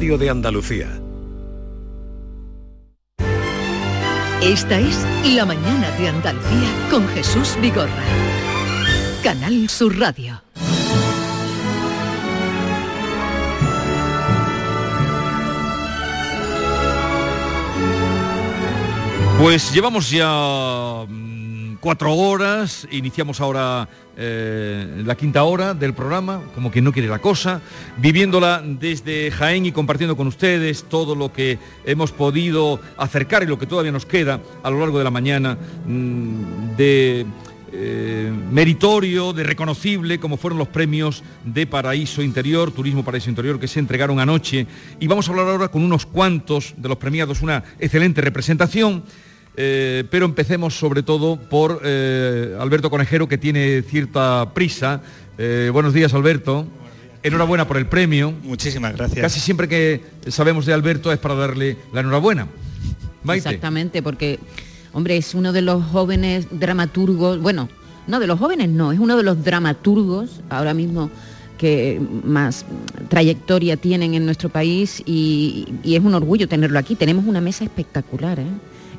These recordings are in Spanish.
de Andalucía. Esta es La mañana de Andalucía con Jesús Vigorra. Canal Sur Radio. Pues llevamos ya cuatro horas, iniciamos ahora eh, la quinta hora del programa, como que no quiere la cosa, viviéndola desde Jaén y compartiendo con ustedes todo lo que hemos podido acercar y lo que todavía nos queda a lo largo de la mañana mm, de eh, meritorio, de reconocible, como fueron los premios de Paraíso Interior, Turismo Paraíso Interior, que se entregaron anoche. Y vamos a hablar ahora con unos cuantos de los premiados, una excelente representación. Eh, pero empecemos sobre todo por eh, Alberto Conejero, que tiene cierta prisa. Eh, buenos días, Alberto. Enhorabuena por el premio. Muchísimas gracias. Casi siempre que sabemos de Alberto es para darle la enhorabuena. Exactamente, porque, hombre, es uno de los jóvenes dramaturgos, bueno, no de los jóvenes no, es uno de los dramaturgos ahora mismo que más trayectoria tienen en nuestro país y, y es un orgullo tenerlo aquí. Tenemos una mesa espectacular, ¿eh?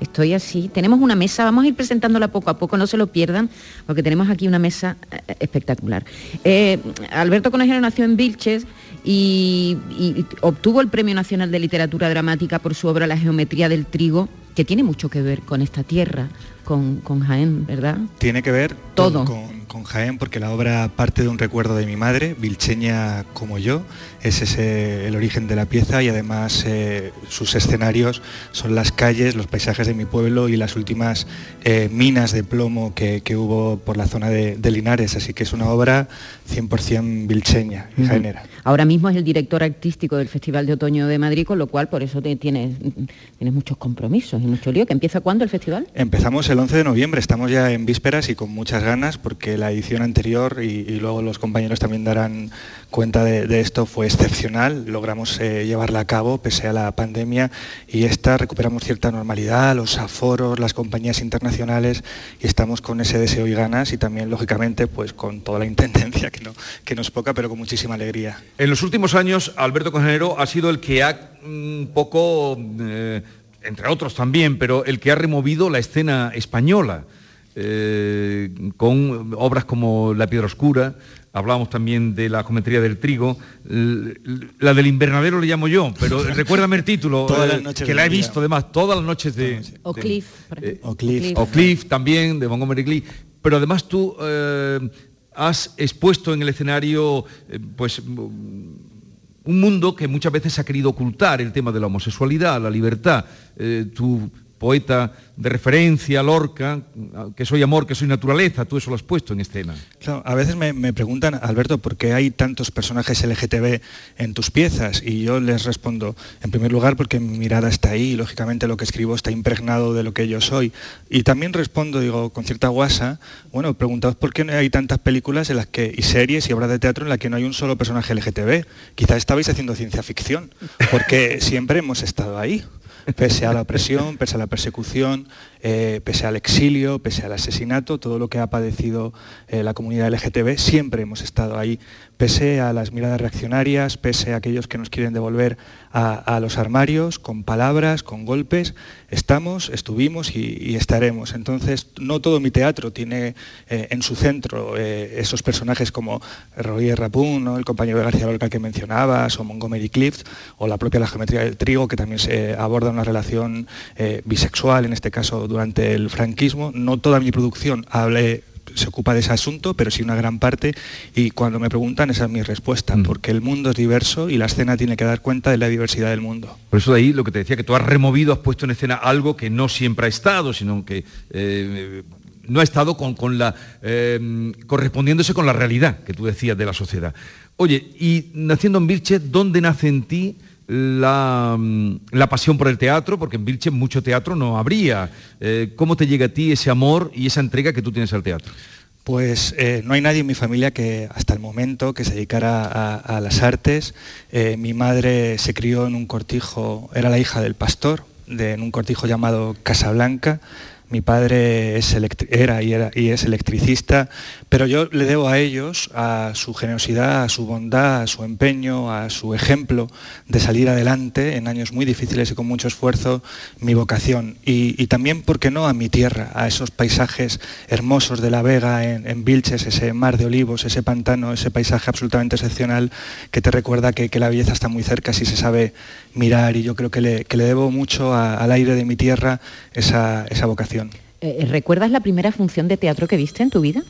Estoy así. Tenemos una mesa, vamos a ir presentándola poco a poco, no se lo pierdan, porque tenemos aquí una mesa eh, espectacular. Eh, Alberto Conejero nació en Vilches y, y obtuvo el Premio Nacional de Literatura Dramática por su obra La Geometría del Trigo, que tiene mucho que ver con esta tierra, con, Jaén, ¿verdad? Tiene que ver todo con, Jaén porque la obra parte de un recuerdo de mi madre, vilcheña como yo, ese es el origen de la pieza y además eh, sus escenarios son las calles, los paisajes de mi pueblo y las últimas eh, minas de plomo que, hubo por la zona de, Linares, así que es una obra 100% vilcheña y jaenera. Ahora mismo es el director artístico del Festival de Otoño de Madrid, con lo cual por eso tienes, tienes muchos compromisos y mucho lío. ¿Que empieza cuándo el festival? Empezamos el 11 de noviembre, estamos ya en vísperas y con muchas ganas porque la edición anterior y, luego los compañeros también darán cuenta de, esto fue excepcional, logramos eh, llevarla a cabo pese a la pandemia y esta recuperamos cierta normalidad, los aforos, las compañías internacionales y estamos con ese deseo y ganas y también lógicamente pues con toda la intendencia que, no, que nos poca pero con muchísima alegría. En los últimos años Alberto Congenero ha sido el que ha un mm, poco... Eh, entre otros también, pero el que ha removido la escena española, eh, con obras como La Piedra Oscura, hablábamos también de la geometría del trigo, la del invernadero le llamo yo, pero recuérdame el título, eh, que la he visto además todas las noches de... O Cliff. O Cliff también, de Montgomery Cliff, pero además tú eh, has expuesto en el escenario, pues un mundo que muchas veces ha querido ocultar el tema de la homosexualidad, la libertad. Eh, tu poeta de referencia, Lorca, que soy amor, que soy naturaleza, tú eso lo has puesto en escena. a veces me, preguntan, Alberto, ¿por qué hay tantos personajes LGTB en tus piezas? Y yo les respondo, en primer lugar, porque mi mirada está ahí y lógicamente lo que escribo está impregnado de lo que yo soy. Y también respondo, digo, con cierta guasa, bueno, preguntaos por qué hay tantas películas en las que, y series y obras de teatro en las que no hay un solo personaje LGTB. Quizás estabais haciendo ciencia ficción, porque siempre hemos estado ahí pese a la opresión, pese a la persecución, eh, pese al exilio, pese al asesinato, todo lo que ha padecido eh, la comunidad LGTB, siempre hemos estado ahí, pese a las miradas reaccionarias, pese a aquellos que nos quieren devolver a, los armarios, con palabras, con golpes, estamos, estuvimos y, estaremos. Entonces, no todo mi teatro tiene eh, en su centro esos personajes como Roger Rapun, el compañero de García Lorca que mencionabas, o Montgomery Clift, o la propia La Geometría del Trigo, que también se aborda una relación bisexual, en este caso durante el franquismo. No toda mi producción se ocupa de ese asunto, pero sí una gran parte y cuando me preguntan esa es mi respuesta, mm. porque el mundo es diverso y la escena tiene que dar cuenta de la diversidad del mundo. Por eso de ahí lo que te decía, que tú has removido, has puesto en escena algo que no siempre ha estado, sino que eh, no ha estado con, la, eh, correspondiéndose con la realidad que tú decías de la sociedad. Oye, y naciendo en Vilche, ¿dónde nace en ti? Mm, la, pasión por el teatro, porque en Vilche mucho teatro no habría. Eh, ¿Cómo te llega a ti ese amor y esa entrega que tú tienes al teatro? Pues eh, no hay nadie en mi familia que hasta el momento que se dedicara a, las artes. Eh, mi madre se crió en un cortijo, era la hija del pastor, en un cortijo llamado Casablanca. Mi padre era y es electricista, pero yo le debo a ellos, a su generosidad, a su bondad, a su empeño, a su ejemplo de salir adelante en años muy difíciles y con mucho esfuerzo, mi vocación. Y, también, ¿por qué no?, a mi tierra, a esos paisajes hermosos de la Vega en, Vilches, ese mar de olivos, ese pantano, ese paisaje absolutamente excepcional que te recuerda que, la belleza está muy cerca si se sabe mirar. Y yo creo que le, debo mucho al aire de mi tierra esa vocación. Eh, ¿Recuerdas la primera función de teatro que viste en tu vida?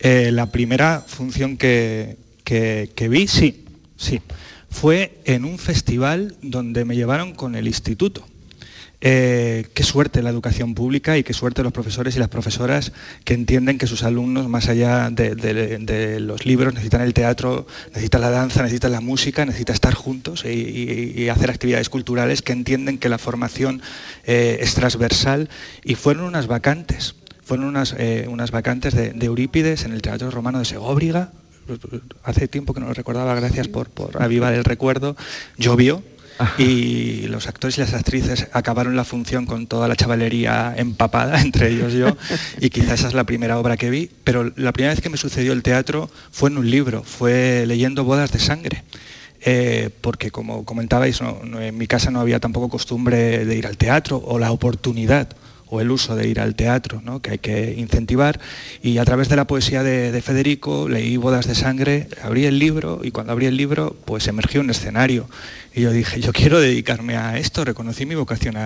Eh, la primera función que, que, vi, sí, sí. Fue en un festival donde me llevaron con el instituto. Eh, qué suerte la educación pública y qué suerte los profesores y las profesoras que entienden que sus alumnos, más allá de, los libros, necesitan el teatro, necesitan la danza, necesitan la música, necesitan estar juntos y, hacer actividades culturales, que entienden que la formación eh, es transversal y fueron unas vacantes. Fueron unas, eh, unas vacantes de, Eurípides en el Teatro Romano de Segóbriga, hace tiempo que no lo recordaba, gracias por, por avivar el recuerdo, llovió, y los actores y las actrices acabaron la función con toda la chavalería empapada, entre ellos yo, y quizás esa es la primera obra que vi, pero la primera vez que me sucedió el teatro fue en un libro, fue leyendo Bodas de Sangre. Eh, porque como comentabais, en mi casa no había tampoco costumbre de ir al teatro o la oportunidad o el uso de ir al teatro, que hay que incentivar. Y a través de la poesía de, Federico leí Bodas de Sangre, abrí el libro y cuando abrí el libro pues emergió un escenario. Y yo dije, yo quiero dedicarme a esto, reconocí mi vocación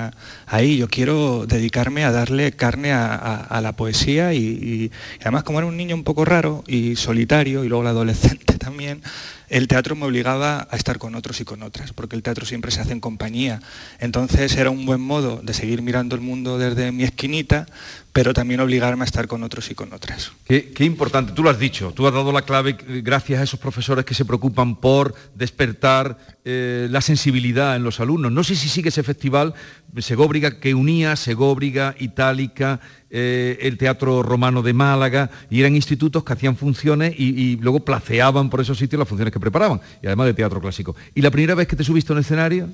ahí, yo quiero dedicarme a darle carne a, la poesía y, y además como era un niño un poco raro y solitario y luego el adolescente también, el teatro me obligaba a estar con otros y con otras, porque el teatro siempre se hace en compañía. Entonces era un buen modo de seguir mirando el mundo desde mi esquinita, pero también obligarme a estar con otros y con otras. Qué, importante, tú lo has dicho, tú has dado la clave gracias a esos profesores que se preocupan por despertar eh, la sensibilidad en los alumnos. No sé si sigue ese festival Segóbriga que unía Segóbriga, Itálica, eh, el Teatro Romano de Málaga, y eran institutos que hacían funciones y, luego placeaban por esos sitios las funciones que preparaban, y además de teatro clásico. ¿Y la primera vez que te subiste a un escenario?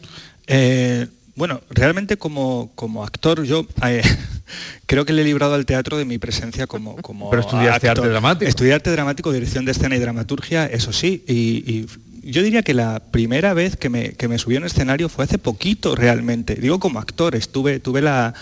Eh, bueno, realmente como, como actor yo creo que le he librado al teatro de mi presencia como, como Pero estudiaste arte dramático. Estudié arte dramático, dirección de escena y dramaturgia, eso sí, y, yo diría que la primera vez que me, que me subí a un escenario fue hace poquito realmente. Digo como actor, estuve, tuve la,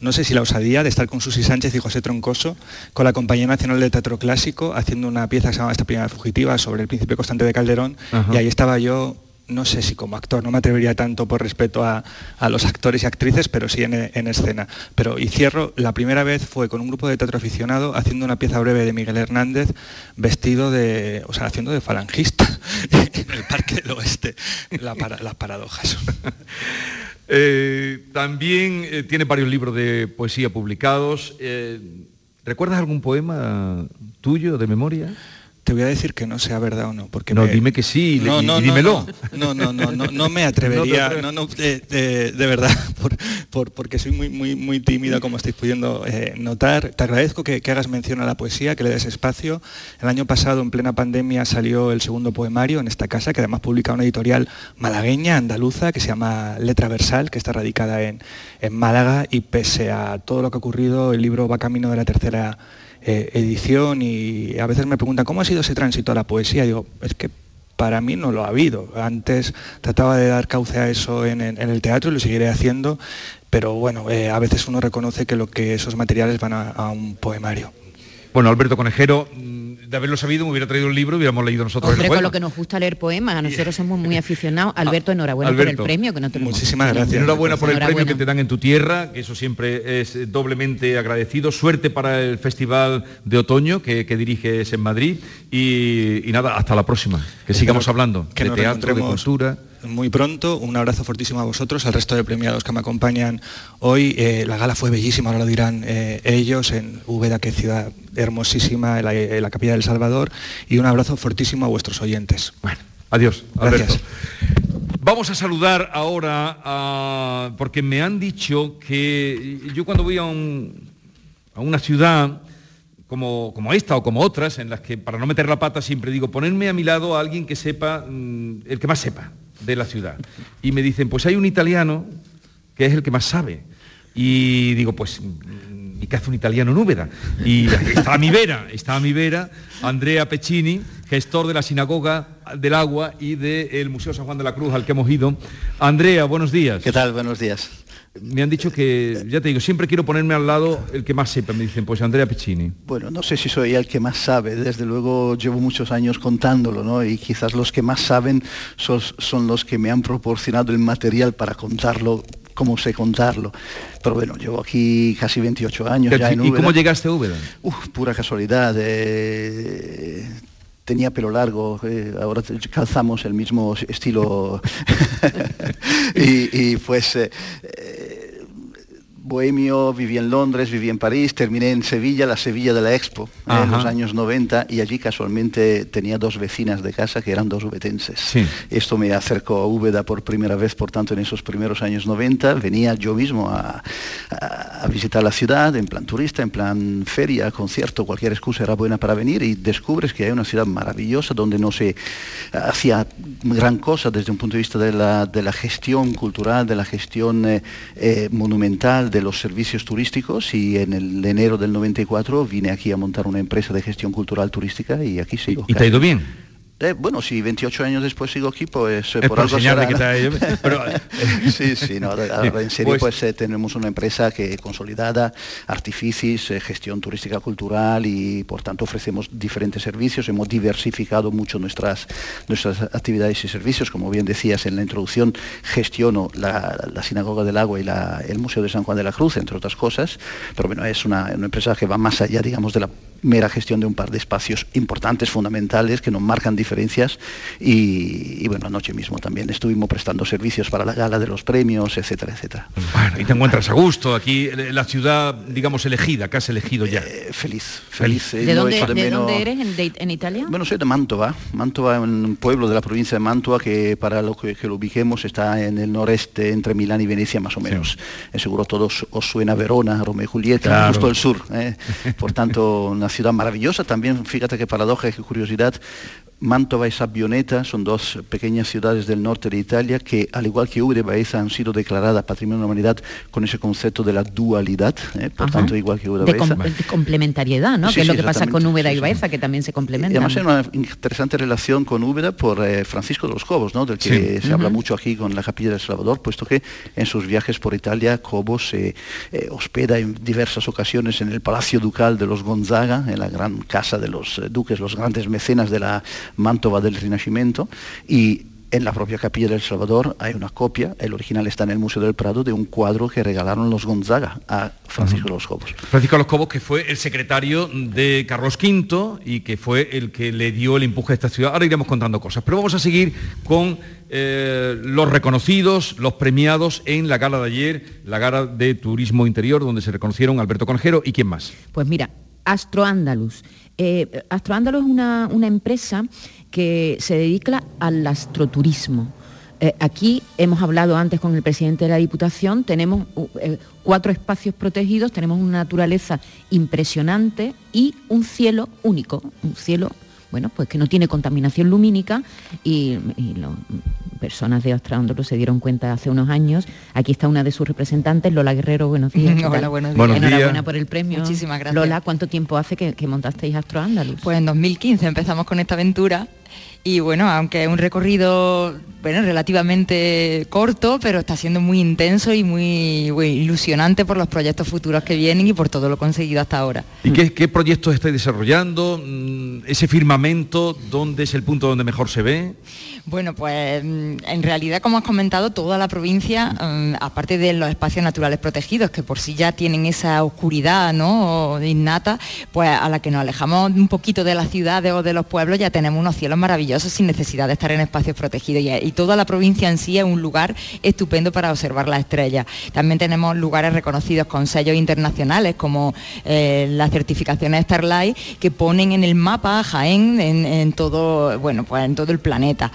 no sé si la osadía de estar con Susi Sánchez y José Troncoso, con la Compañía Nacional de Teatro Clásico, haciendo una pieza que se llama Esta Primera Fugitiva sobre el príncipe constante de Calderón, y ahí estaba yo no sé si como actor, no me atrevería tanto por respeto a, los actores y actrices, pero sí en, escena. Pero y cierro, la primera vez fue con un grupo de teatro aficionado haciendo una pieza breve de Miguel Hernández vestido de, o sea, haciendo de falangista en el Parque del Oeste, las paradojas. Eh, también eh, tiene varios libros de poesía publicados. Eh, ¿Recuerdas algún poema tuyo de memoria? Te voy a decir que no sea verdad o no. Porque no, dime que sí, no, no, dímelo. No, no, no, no, no, me atrevería, no, no, de, verdad, por, porque soy muy, muy, muy tímida, como estáis pudiendo eh, notar. Te agradezco que, hagas mención a la poesía, que le des espacio. El año pasado, en plena pandemia, salió el segundo poemario en esta casa, que además publica una editorial malagueña, andaluza, que se llama Letra Versal, que está radicada en, en Málaga, y pese a todo lo que ha ocurrido, el libro va camino de la tercera eh, edición y a veces me preguntan, ¿cómo ha sido ese tránsito a la poesía? digo, es que para mí no lo ha habido. Antes trataba de dar cauce a eso en, el teatro y lo seguiré haciendo, pero bueno, eh, a veces uno reconoce que, lo que esos materiales van a un poemario. Bueno, Alberto Conejero, de haberlo sabido me hubiera traído el libro y hubiéramos leído nosotros Hombre, con lo que nos gusta leer poemas, nosotros somos muy aficionados. Ah, Alberto, enhorabuena por el premio que no tenemos. Muchísimas gracias. Enhorabuena por el premio que te dan en tu tierra, que eso siempre es doblemente agradecido. Suerte para el Festival de Otoño que, diriges en Madrid y, nada, hasta la próxima. Que sigamos hablando de teatro, de cultura muy pronto. Un abrazo fortísimo a vosotros, al resto de premiados que me acompañan hoy. Eh, la gala fue bellísima, ahora lo dirán eh, ellos, en Úbeda, que ciudad hermosísima, en la, en la capilla del Salvador. Y un abrazo fortísimo a vuestros oyentes. Bueno, adiós. Gracias. Vamos a saludar ahora, porque me han dicho que yo cuando voy a, a una ciudad, como, como, esta o como otras, en las que para no meter la pata siempre digo, ponerme a mi lado a alguien que sepa, mm, el que más sepa de la ciudad. Y me dicen, pues hay un italiano que es el que más sabe. Y digo, pues ¿y qué hace un italiano en Úbeda? Y está a mi vera, está a mi vera Andrea Pecini, gestor de la Sinagoga del Agua y del Museo San Juan de la Cruz al que hemos ido. Andrea, buenos días. ¿Qué tal? Buenos días. Me han dicho que, ya te digo, siempre quiero ponerme al lado el que más sepa, me dicen, pues Andrea Pecini. Bueno, no sé si soy el que más sabe, desde luego llevo muchos años contándolo, ¿no? Y quizás los que más saben son, son los que me han proporcionado el material para contarlo cómo sé contarlo. Pero bueno, llevo aquí casi 28 años ya en ¿Y cómo llegaste a Úbeda? Uf, pura casualidad. eh, tenía pelo largo, eh, ahora calzamos el mismo estilo. Y, pues eh, bohemio, viví en Londres, viví en París, terminé en Sevilla, la Sevilla de la Expo, eh, en los años 90, y allí casualmente tenía dos vecinas de casa que eran dos ubetenses. Sí. Esto me acercó a Úbeda por primera vez, por tanto, en esos primeros años 90, venía yo mismo a, a, a visitar la ciudad en plan turista, en plan feria, concierto, cualquier excusa era buena para venir y descubres que hay una ciudad maravillosa donde no se hacía gran cosa desde un punto de vista de la, de la gestión cultural, de la gestión eh, eh, monumental, de los servicios turísticos y en el enero del 94 vine aquí a montar una empresa de gestión cultural turística y aquí sigo. ¿Y te ha ido bien? Eh, bueno, si 28 años después sigo aquí, pues es por, por algo será, que ¿no? Pero, sí, sí, no, ahora en serio, pues, pues eh, tenemos una empresa que consolidada, artificis, eh, gestión turística cultural y por tanto ofrecemos diferentes servicios. Hemos diversificado mucho nuestras, nuestras actividades y servicios. Como bien decías en la introducción, gestiono la, la Sinagoga del Agua y la, el Museo de San Juan de la Cruz, entre otras cosas. Pero bueno, es una, una empresa que va más allá, digamos, de la mera gestión de un par de espacios importantes, fundamentales, que nos marcan diferencias y, y, bueno, anoche mismo también estuvimos prestando servicios para la gala de los premios, etcétera, etcétera. Bueno, y te encuentras a gusto aquí, la ciudad, digamos, elegida, que has elegido ya. Eh, feliz, feliz. ¿De, dónde, de, de dónde, eres en, de, en, Italia? Bueno, soy de Mantova, Mantova es un pueblo de la provincia de Mantua que para lo que, que lo ubiquemos está en el noreste, entre Milán y Venecia más o menos. Sí. Eh, seguro todos os suena Verona, Romeo y Julieta, claro. justo el sur. Eh. Por tanto, una ciudad maravillosa. También, fíjate qué paradoja, qué curiosidad, Mantova y Sabbioneta son dos pequeñas ciudades del norte de Italia que, al igual que y Baeza, han sido declaradas Patrimonio de la Humanidad con ese concepto de la dualidad, ¿eh? por Ajá. tanto, igual que Úbeda de, com de complementariedad, ¿no? Sí, que es sí, lo que pasa con Úbeda y Baeza, que también se complementan. Y además hay una interesante relación con Úbeda por eh, Francisco de los Cobos, ¿no? del que sí. se uh -huh. habla mucho aquí con la Capilla del Salvador, puesto que en sus viajes por Italia, Cobos se eh, hospeda en diversas ocasiones en el Palacio Ducal de los Gonzaga, en la gran casa de los duques, los grandes mecenas de la Mantova del Rinascimento y en la propia capilla del Salvador hay una copia, el original está en el Museo del Prado, de un cuadro que regalaron los Gonzaga a Francisco uh de los Cobos. Francisco de los Cobos, que fue el secretario de Carlos V y que fue el que le dio el empuje a esta ciudad. Ahora iremos contando cosas, pero vamos a seguir con eh, los reconocidos, los premiados en la gala de ayer, la gala de Turismo Interior, donde se reconocieron Alberto Conejero y quién más. Pues mira, Astro Andalus. Eh, Astro Andalus es una, una empresa que se dedica al astroturismo. Eh, aquí hemos hablado antes con el presidente de la Diputación, tenemos eh, cuatro espacios protegidos, tenemos una naturaleza impresionante y un cielo único, un cielo bueno, pues que no tiene contaminación lumínica y, y lo, personas de Astrándolo se dieron cuenta hace unos años. Aquí está una de sus representantes, Lola Guerrero, buenos días. Hola, buenos días. Buenos Enhorabuena días. por el premio. Muchísimas gracias. Lola, ¿cuánto tiempo hace que, que montasteis Astro Andalus? Pues en 2015 empezamos con esta aventura y bueno, aunque es un recorrido bueno, relativamente corto, pero está siendo muy intenso y muy, ilusionante por los proyectos futuros que vienen y por todo lo conseguido hasta ahora. ¿Y qué, qué proyectos estáis desarrollando? Mm, ¿Ese firmamento, dónde es el punto donde mejor se ve? Bueno, pues mm, en realidad, como has comentado, toda la provincia, um, aparte de los espacios naturales protegidos, que por sí ya tienen esa oscuridad ¿no? innata, pues a la que nos alejamos un poquito de las ciudades o de los pueblos, ya tenemos unos cielos maravillosos sin necesidad de estar en espacios protegidos. Y, toda la provincia en sí es un lugar estupendo para observar las estrellas. También tenemos lugares reconocidos con sellos internacionales, como eh, las certificaciones Starlight, que ponen en el mapa Jaén en, en, todo, bueno, pues en todo el planeta.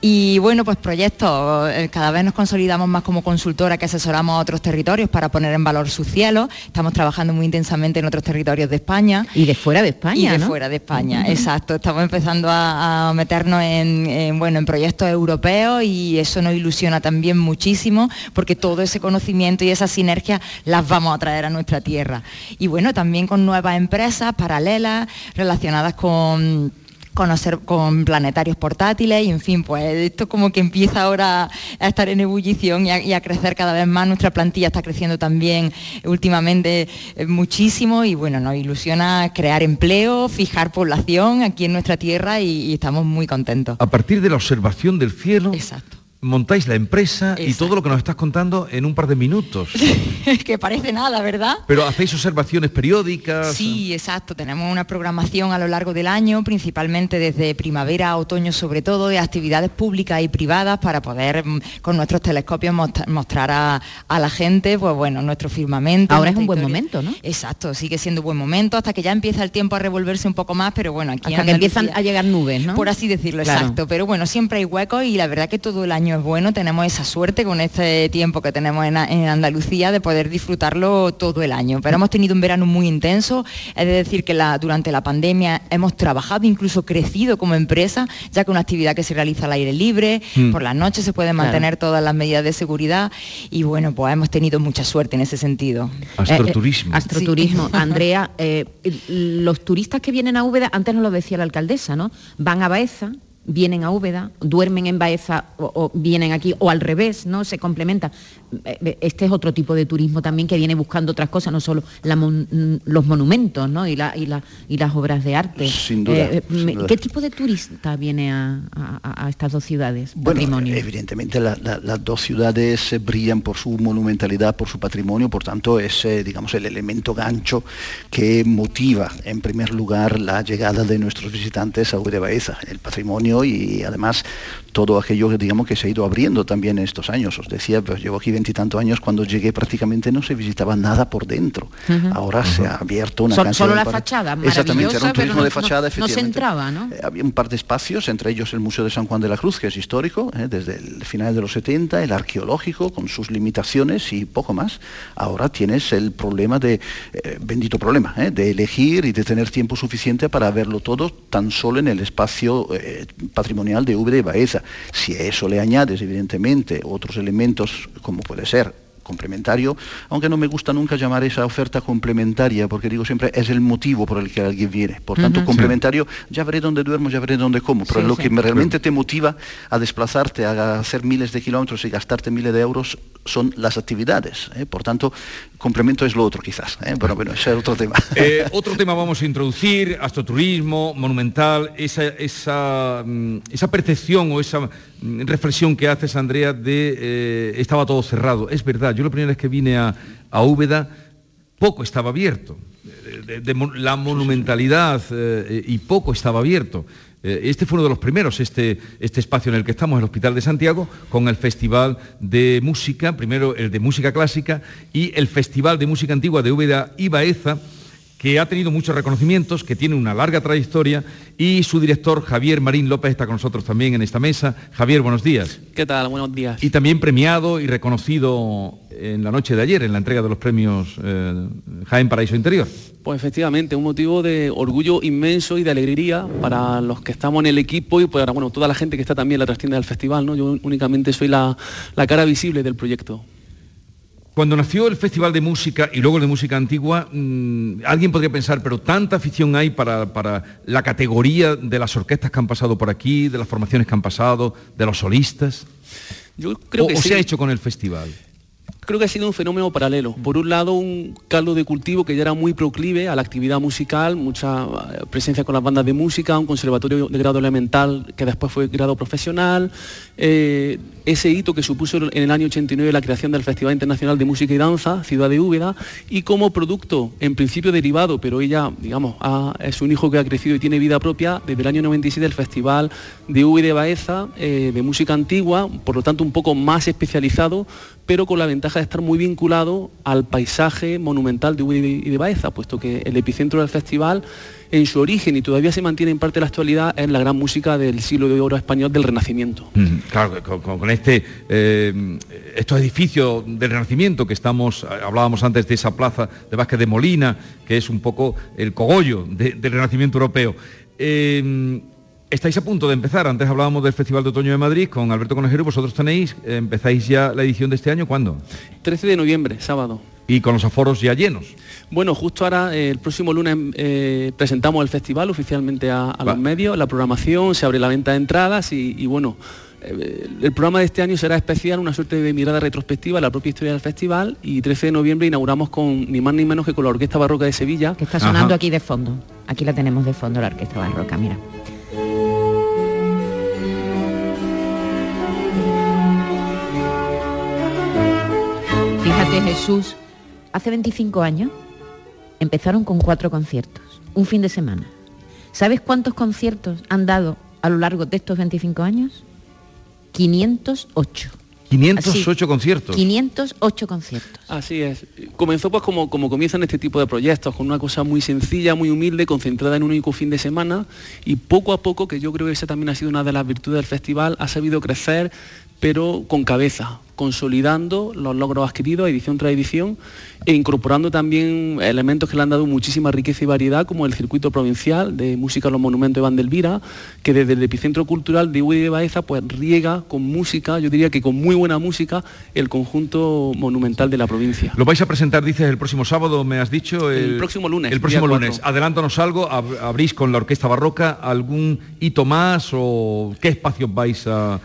Y bueno, pues proyectos, eh, cada vez nos consolidamos más como consultora que asesoramos a otros territorios para poner en valor sus cielos. Estamos trabajando muy intensamente en otros territorios de España. Y de fuera de España. Y de ¿no? fuera de España, exacto. Estamos empezando a, a meter meternos en, bueno, en proyectos europeos y eso nos ilusiona también muchísimo porque todo ese conocimiento y esa sinergia las vamos a traer a nuestra tierra. Y bueno, también con nuevas empresas paralelas relacionadas con conocer con planetarios portátiles y en fin, pues esto como que empieza ahora a estar en ebullición y a, crecer cada vez más. Nuestra plantilla está creciendo también últimamente eh, muchísimo y bueno, nos ilusiona crear empleo, fijar población aquí en nuestra tierra y, y estamos muy contentos. A partir de la observación del cielo. Exacto montáis la empresa y todo lo que nos estás contando en un par de minutos. que parece nada, ¿verdad? Pero hacéis observaciones periódicas. Sí, exacto. Tenemos una programación a lo largo del año, principalmente desde primavera a otoño sobre todo, de actividades públicas y privadas para poder mm, con nuestros telescopios mostrar a, la gente, pues bueno, nuestro firmamento. Ahora es un buen momento, ¿no? Exacto, sigue siendo buen momento hasta que ya empieza el tiempo a revolverse un poco más, pero bueno, aquí hasta que empiezan a llegar nubes, ¿no? Por así decirlo, exacto. Pero bueno, siempre hay huecos y la verdad que todo el año es bueno, tenemos esa suerte con este tiempo que tenemos en, Andalucía de poder disfrutarlo todo el año. Pero hemos tenido un verano muy intenso, es decir que durante la pandemia hemos trabajado, incluso crecido como empresa, ya que una actividad que se realiza al aire libre, mm. por las noches se pueden mantener todas las medidas de seguridad y bueno, pues hemos tenido mucha suerte en ese sentido. Astroturismo. Eh, eh, astroturismo. Andrea, eh, los turistas que vienen a Úbeda, antes nos lo decía la alcaldesa, ¿no? Van a Baeza, vienen a Úbeda, duermen en Baeza o, vienen aquí, o al revés, ¿no? Se complementa. Eh, eh, este es otro tipo de turismo también que viene buscando otras cosas, no solo los monumentos ¿no? y, la, y, las obras de arte. Sin duda, eh, ¿Qué tipo de turista viene a, estas dos ciudades? Bueno, evidentemente las dos ciudades brillan por su monumentalidad, por su patrimonio, por tanto es digamos, el elemento gancho que motiva en primer lugar la llegada de nuestros visitantes a Úbeda Baeza, el patrimonio y además todo aquello que digamos que se ha ido abriendo también en estos años. Os decía, pues llevo aquí veintitantos años, cuando llegué prácticamente no se visitaba nada por dentro. Ahora se ha abierto una cantidad Solo la fachada, Exactamente, era un turismo de fachada, no, se entraba, ¿no? Eh, había un par de espacios, entre ellos el Museo de San Juan de la Cruz, que es histórico, eh, desde el final de los 70, el arqueológico, con sus limitaciones y poco más. Ahora tienes el problema de, eh, bendito problema, de elegir y de tener tiempo suficiente para verlo todo tan solo en el espacio patrimonial de Úbeda y Baeza. Si a eso le añades, evidentemente, otros elementos, como puede ser complementario, aunque no me gusta nunca llamar esa oferta complementaria, porque digo siempre es el motivo por el que alguien viene. Por tanto, complementario, ya veré dónde duermo, ya veré dónde como, pero lo que realmente te motiva a desplazarte, a hacer miles de kilómetros y gastarte miles de euros son las actividades. ¿eh? Por tanto, complemento es lo otro quizás. ¿eh? Bueno, bueno, ese es otro tema. Eh, otro tema vamos a introducir, astroturismo, monumental, esa, esa, mm, esa percepción o esa mm, reflexión que haces, Andrea, de estaba todo cerrado. Es verdad, yo la primera vez que vine a, a Úbeda, poco estaba abierto. La monumentalidad y poco estaba abierto. Eh, este fue uno de los primeros, este, este espacio en el que estamos, el Hospital de Santiago, con el Festival de Música, primero el de Música Clásica y el Festival de Música Antigua de Úbeda y Baeza, que ha tenido muchos reconocimientos, que tiene una larga trayectoria y su director Javier Marín López está con nosotros también en esta mesa. Javier, buenos días. ¿Qué tal? Buenos días. Y también premiado y reconocido en la noche de ayer en la entrega de los premios eh, Jaén Paraíso Interior. Pues efectivamente, un motivo de orgullo inmenso y de alegría para los que estamos en el equipo y para bueno, toda la gente que está también en la trastienda del festival. ¿no? Yo únicamente soy la cara visible del proyecto. Cuando nació el Festival de Música y luego el de Música Antigua, mm, alguien podría pensar, pero tanta afición hay para, la categoría de las orquestas que han pasado por aquí, de las formaciones que han pasado, de los solistas. Yo creo que se ha hecho con el festival creo que ha sido un fenómeno paralelo. Por un lado, un caldo de cultivo que ya era muy proclive a la actividad musical, mucha eh, presencia con las bandas de música, un conservatorio de grado elemental que después fue grado profesional, eh, ese hito que supuso en el año 89 la creación del Festival Internacional de Música y Danza, Ciudad de Úbeda, y como producto, en principio derivado, pero ella, digamos, es un hijo que ha crecido y tiene vida propia, desde el año 97 el Festival de Úbeda de Baeza, eh, de música antigua, por lo tanto un poco más especializado, pero con la ventaja de estar muy vinculado al paisaje monumental de Úbeda y de Baeza, puesto que el epicentro del festival en su origen y todavía se mantiene en parte de la actualidad es la gran música del siglo de oro español del Renacimiento. Mm, claro, con, este, eh, estos edificios del Renacimiento que estamos, hablábamos antes de esa plaza de Vázquez de Molina, que es un poco el cogollo del Renacimiento europeo. Eh, estáis a punto de empezar. Antes hablábamos del Festival de Otoño de Madrid con Alberto Conejero. Vosotros tenéis, empezáis ya la edición de este año, ¿cuándo? 13 de noviembre, sábado. Y con los aforos ya llenos. Bueno, justo ahora, el próximo lunes, eh, presentamos el festival oficialmente a, los medios, la programación, se abre la venta de entradas y, bueno, eh, el programa de este año será especial, una suerte de mirada retrospectiva a la propia historia del festival y 13 de noviembre inauguramos con ni más ni menos que con la Orquesta Barroca de Sevilla. Que está sonando aquí de fondo. Aquí la tenemos de fondo, la Orquesta Barroca, mira. Fíjate Jesús, hace 25 años empezaron con cuatro conciertos, un fin de semana. ¿Sabes cuántos conciertos han dado a lo largo de estos 25 años? 508. 508 conciertos. 508 conciertos. Así es. Comenzó pues como, como comienzan este tipo de proyectos, con una cosa muy sencilla, muy humilde, concentrada en un único fin de semana y poco a poco, que yo creo que esa también ha sido una de las virtudes del festival, ha sabido crecer, pero con cabeza, consolidando los logros adquiridos edición tras edición e incorporando también elementos que le han dado muchísima riqueza y variedad, como el circuito provincial de música a los monumentos de Vandelvira, que desde el epicentro cultural de Uy de Baeza pues riega con música, yo diría que con muy buena música, el conjunto monumental de la provincia. Lo vais a presentar, dices, el próximo sábado, me has dicho. El, próximo lunes. El próximo lunes. Adelántanos algo, abrís con la Orquesta Barroca algún hito más o qué espacios vais a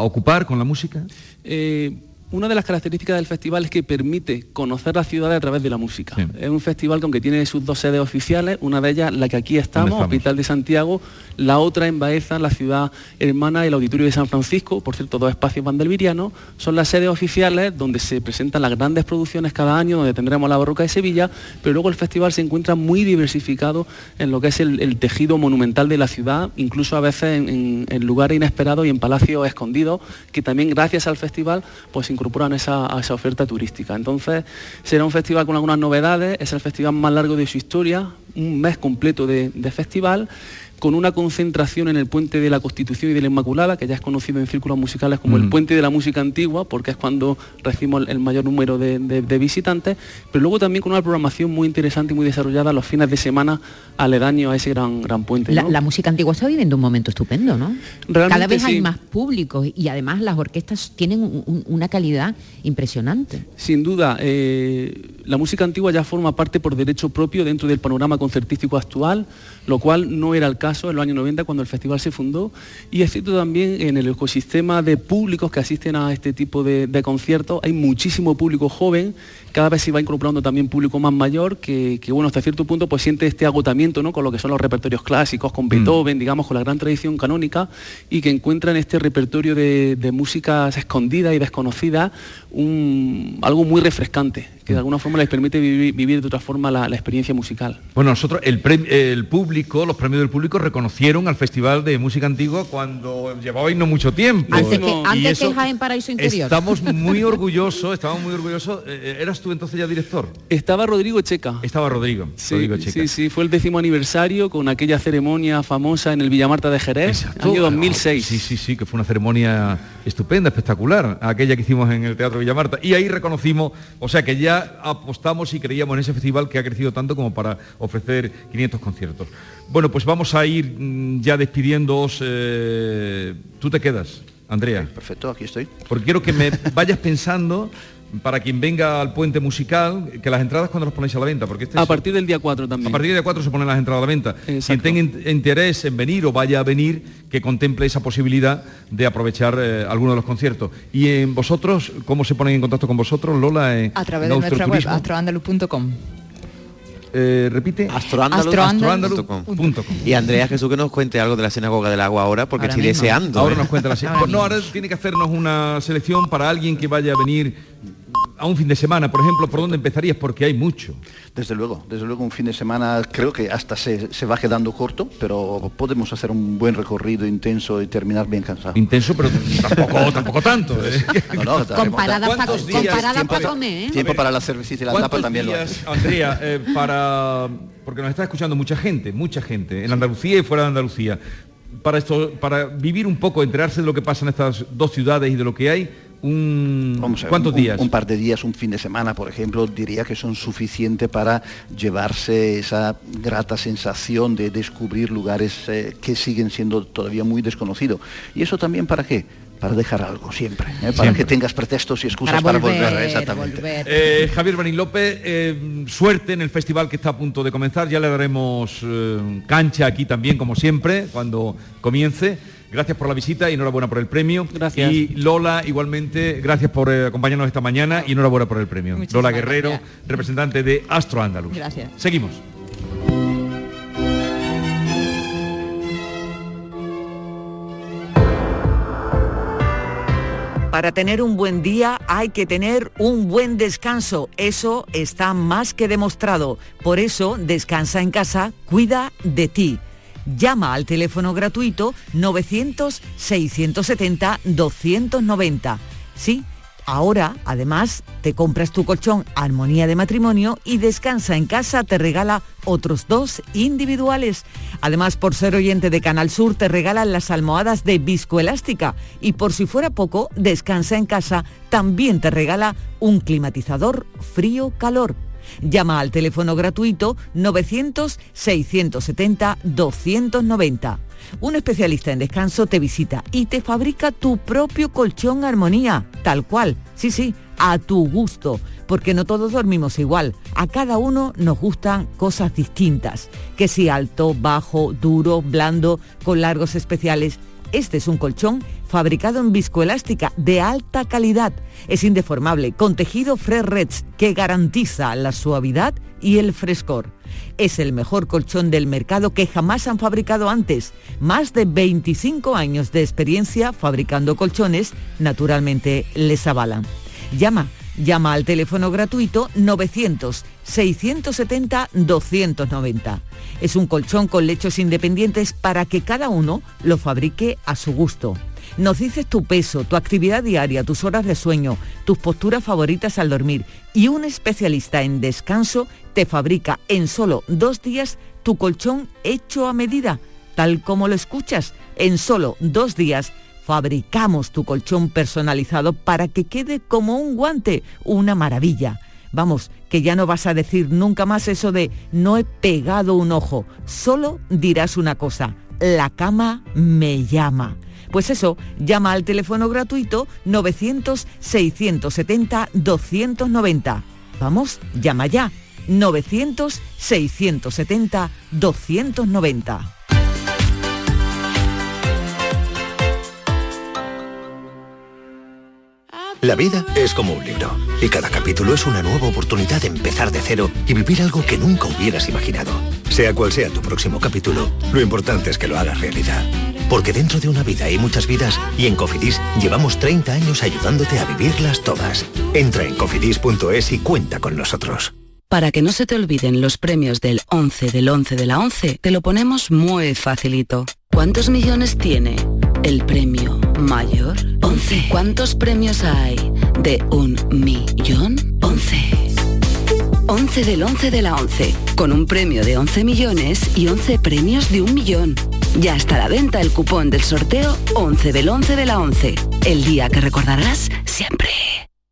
ocupar con la música? Eh, una de las características del festival es que permite conocer la ciudad a través de la música. Es un festival que aunque tiene sus dos sedes oficiales, una de ellas la que aquí estamos, Hospital de Santiago, la otra en Baeza, la ciudad hermana del Auditorio de San Francisco, por cierto, dos espacios vandelvirianos, son las sedes oficiales donde se presentan las grandes producciones cada año, donde tendremos la Barroca de Sevilla, pero luego el festival se encuentra muy diversificado en lo que es el, tejido monumental de la ciudad, incluso a veces en, lugares inesperados y en palacios escondidos, que también gracias al festival pues incorporan esa, a esa oferta turística. Entonces será un festival con algunas novedades, es el festival más largo de su historia, un mes completo de festival con una concentración en el puente de la Constitución y de la Inmaculada, que ya es conocido en círculos musicales como el puente de la música antigua, porque es cuando recibimos el mayor número de, visitantes, pero luego también con una programación muy interesante y muy desarrollada los fines de semana aledaño a ese gran, gran puente. La, música antigua está viviendo un momento estupendo, ¿no? Cada vez hay más público y además las orquestas tienen una calidad impresionante. Sin duda, eh, la música antigua ya forma parte por derecho propio dentro del panorama concertístico actual, lo cual no era el caso en los años 90 cuando el festival se fundó, y es cierto también en el ecosistema de públicos que asisten a este tipo de, conciertos, hay muchísimo público joven, cada vez se va incorporando también público más mayor, que, bueno, hasta cierto punto pues siente este agotamiento ¿no? con lo que son los repertorios clásicos, con mm. Beethoven, digamos, con la gran tradición canónica, y que encuentra en este repertorio de, músicas escondidas y desconocidas algo muy refrescante que de alguna forma les permite vivir, de otra forma la, experiencia musical. Bueno, nosotros, el, el, público, los premios del público reconocieron al Festival de Música Antigua cuando llevabais no mucho tiempo. Antes que, antes que Jaén Paraíso Interior. Estamos muy orgullosos, estamos muy orgullosos. Eh, eh, ¿Eras tú entonces ya director? Estaba Rodrigo Checa. Estaba Rodrigo, sí, Sí, sí, fue el décimo aniversario con aquella ceremonia famosa en el Villamarta de Jerez, año 2006. Sí, sí, sí, que fue una ceremonia estupenda, espectacular, aquella que hicimos en el Teatro Villamarta. Y ahí reconocimos, o sea que ya apostamos y creíamos en ese festival que ha crecido tanto como para ofrecer 500 conciertos. Bueno, pues vamos a ir mm, ya despidiéndoos. Eh, Tú te quedas, Andrea. perfecto, aquí estoy. Porque quiero que me vayas pensando para quien venga al puente musical, que las entradas cuando las ponéis a la venta, porque este a partir del día 4 también. A partir del día 4 se ponen las entradas a la venta. Quien tenga interés en venir o vaya a venir, que contemple esa posibilidad de aprovechar eh, alguno de los conciertos. Y en vosotros, ¿cómo se ponen en contacto con vosotros, Lola? a través de nuestra web, astroandaluz.com. Eh, repite astroandaluz.com y Andrea Jesús que nos cuente algo de la sinagoga del agua ahora porque estoy deseando ahora ¿eh? nos cuenta la ahora no ahora tiene que hacernos una selección para alguien que vaya a venir a un fin de semana, por ejemplo, ¿por dónde empezarías? Porque hay mucho. Desde luego, desde luego un fin de semana creo que hasta se, va quedando corto, pero podemos hacer un buen recorrido intenso y terminar bien cansado. Intenso, pero tampoco, tampoco tanto. ¿eh? comparada para comer. ¿eh? Tiempo para la cervecita y la tapa también lo Andrea, eh, para porque nos está escuchando mucha gente, mucha gente, en Andalucía y fuera de Andalucía. Para esto, para vivir un poco, enterarse de lo que pasa en estas dos ciudades y de lo que hay, un ¿Cuántos días? Un, par de días, un fin de semana, por ejemplo, diría que son suficientes para llevarse esa grata sensación de descubrir lugares eh, que siguen siendo todavía muy desconocidos. ¿Y eso también para qué? para dejar algo siempre, ¿eh? para que tengas pretextos y excusas para volver, exactamente. Eh, Javier Benín López, suerte en el festival que está a punto de comenzar, ya le daremos cancha aquí también como siempre cuando comience. Gracias por la visita y enhorabuena por el premio. Gracias. Y Lola, igualmente, gracias por eh, acompañarnos esta mañana y enhorabuena por el premio. Lola Guerrero, representante de Astro Andaluz. Gracias. Seguimos. Para tener un buen día hay que tener un buen descanso. Eso está más que demostrado. Por eso, descansa en casa, cuida de ti. Llama al teléfono gratuito 900-670-290. Sí, ahora además te compras tu colchón Armonía de Matrimonio y Descansa en casa te regala otros dos individuales. Además, por ser oyente de Canal Sur, te regalan las almohadas de viscoelástica y por si fuera poco, Descansa en casa también te regala un climatizador frío-calor Llama al teléfono gratuito 900-670-290. Un especialista en descanso te visita y te fabrica tu propio colchón armonía, tal cual, sí, sí, a tu gusto, porque no todos dormimos igual. A cada uno nos gustan cosas distintas, que si alto, bajo, duro, blando, con largos especiales. Este es un colchón fabricado en viscoelástica de alta calidad. Es indeformable, con tejido Fresh que garantiza la suavidad y el frescor. Es el mejor colchón del mercado que jamás han fabricado antes. Más de 25 años de experiencia fabricando colchones, naturalmente les avalan. Llama Llama al teléfono gratuito 900-670-290. Es un colchón con lechos independientes para que cada uno lo fabrique a su gusto. Nos dices tu peso, tu actividad diaria, tus horas de sueño, tus posturas favoritas al dormir y un especialista en descanso te fabrica en solo dos días tu colchón hecho a medida, tal como lo escuchas. En solo dos días fabricamos tu colchón personalizado para que quede como un guante, una maravilla. Vamos, que ya no vas a decir nunca más eso de no he pegado un ojo, solo dirás una cosa, la cama me llama. Pues eso, llama al teléfono gratuito 900-670-290. Vamos, llama ya. 900-670-290. La vida es como un libro y cada capítulo es una nueva oportunidad de empezar de cero y vivir algo que nunca hubieras imaginado. Sea cual sea tu próximo capítulo, lo importante es que lo hagas realidad. Porque dentro de una vida hay muchas vidas y en Cofidis llevamos 30 años ayudándote a vivirlas todas. Entra en cofidis.es y cuenta con nosotros. Para que no se te olviden los premios del 11 del 11 de la 11, te lo ponemos muy facilito. ¿Cuántos millones tiene el premio mayor? 11. ¿Cuántos premios hay de un millón? 11. 11 del 11 de la 11, con un premio de 11 millones y 11 premios de un millón. Ya está a la venta el cupón del sorteo 11 del 11 de la 11, el día que recordarás siempre.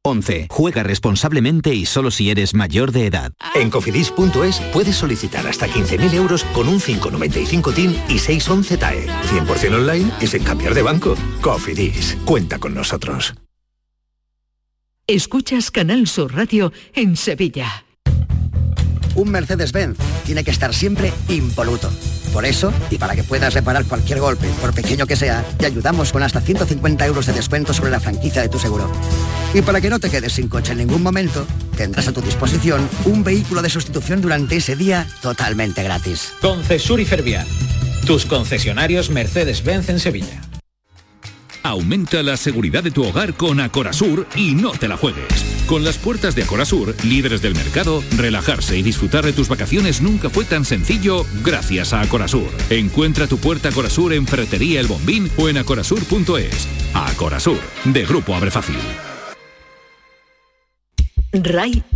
11. Juega responsablemente y solo si eres mayor de edad. En cofidis.es puedes solicitar hasta 15.000 euros con un 595 TIN y 611 TAE. 100% online y sin cambiar de banco. Cofidis. Cuenta con nosotros. Escuchas Canal Sur Radio en Sevilla. Un Mercedes-Benz tiene que estar siempre impoluto por eso, y para que puedas reparar cualquier golpe, por pequeño que sea, te ayudamos con hasta 150 euros de descuento sobre la franquicia de tu seguro. Y para que no te quedes sin coche en ningún momento, tendrás a tu disposición un vehículo de sustitución durante ese día totalmente gratis. Concesur y Fervial, tus concesionarios Mercedes-Benz en Sevilla. Aumenta la seguridad de tu hogar con Acorazur y no te la juegues. Con las puertas de Acorazur, líderes del mercado, relajarse y disfrutar de tus vacaciones nunca fue tan sencillo gracias a Acorazur. Encuentra tu puerta Acorazur en Ferretería El Bombín o en acorazur.es. Acorazur, de Grupo Abre Fácil. RAI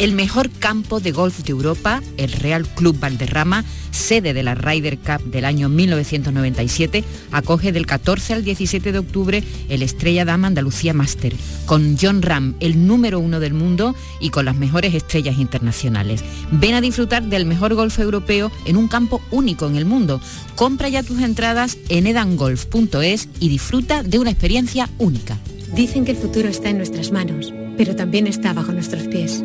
El mejor campo de golf de Europa, el Real Club Valderrama, sede de la Ryder Cup del año 1997, acoge del 14 al 17 de octubre el Estrella Dama Andalucía Master, con John Ram, el número uno del mundo y con las mejores estrellas internacionales. Ven a disfrutar del mejor golf europeo en un campo único en el mundo. Compra ya tus entradas en edangolf.es y disfruta de una experiencia única. Dicen que el futuro está en nuestras manos, pero también está bajo nuestros pies.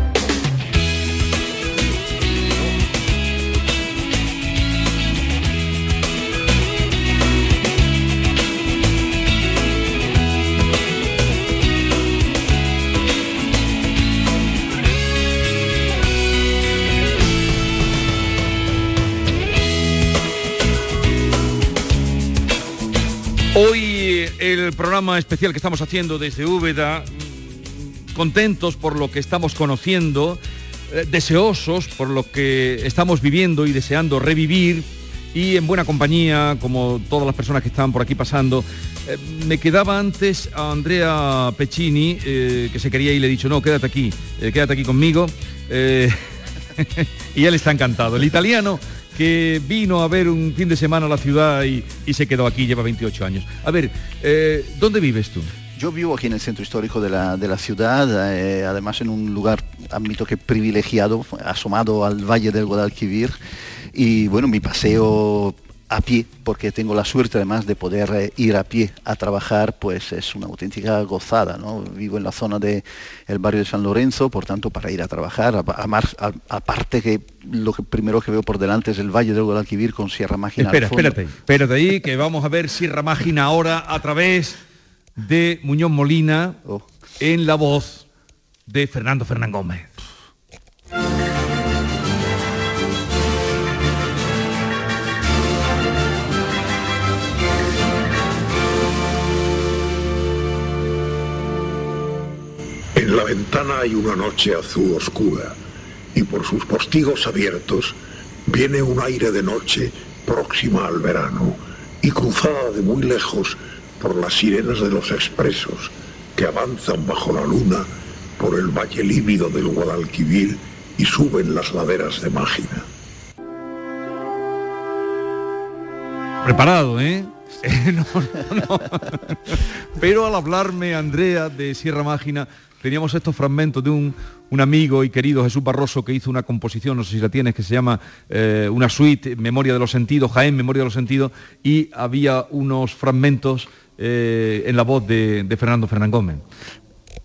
Hoy el programa especial que estamos haciendo desde Úbeda, mm, contentos por lo que estamos conociendo, eh, deseosos por lo que estamos viviendo y deseando revivir y en buena compañía, como todas las personas que estaban por aquí pasando. Eh, me quedaba antes a Andrea Pecini, eh, que se quería y le he dicho, no, quédate aquí, quédate aquí conmigo. y él está encantado. El italiano que vino a ver un fin de semana a la ciudad y, se quedó aquí, lleva 28 años. A ver, eh, ¿dónde vives tú? Yo vivo aquí en el centro histórico de la, ciudad, eh, además en un lugar, admito que privilegiado, asomado al Valle del Guadalquivir. Y bueno, mi paseo a pie, porque tengo la suerte además de poder eh, ir a pie a trabajar, pues es una auténtica gozada. ¿no? Vivo en la zona del barrio de San Lorenzo, por tanto, para ir a trabajar, aparte que lo que primero que veo por delante es el Valle del Guadalquivir con Sierra Mágina. Espera, espérate, espérate ahí, que vamos a ver Sierra Mágina ahora a través de Muñoz Molina oh. en la voz de Fernando Fernán Gómez. En la ventana hay una noche azul oscura y por sus postigos abiertos viene un aire de noche próxima al verano y cruzada de muy lejos por las sirenas de los expresos que avanzan bajo la luna por el valle lívido del Guadalquivir y suben las laderas de Mágina. Preparado, ¿eh? Pero al hablarme, Andrea, de Sierra Mágina, teníamos estos fragmentos de un, amigo y querido Jesús Barroso que hizo una composición, no sé si la tienes, que se llama eh, una suite, Memoria de los Sentidos, Jaén, Memoria de los Sentidos, y había unos fragmentos eh, en la voz de, de Fernando Fernán Gómez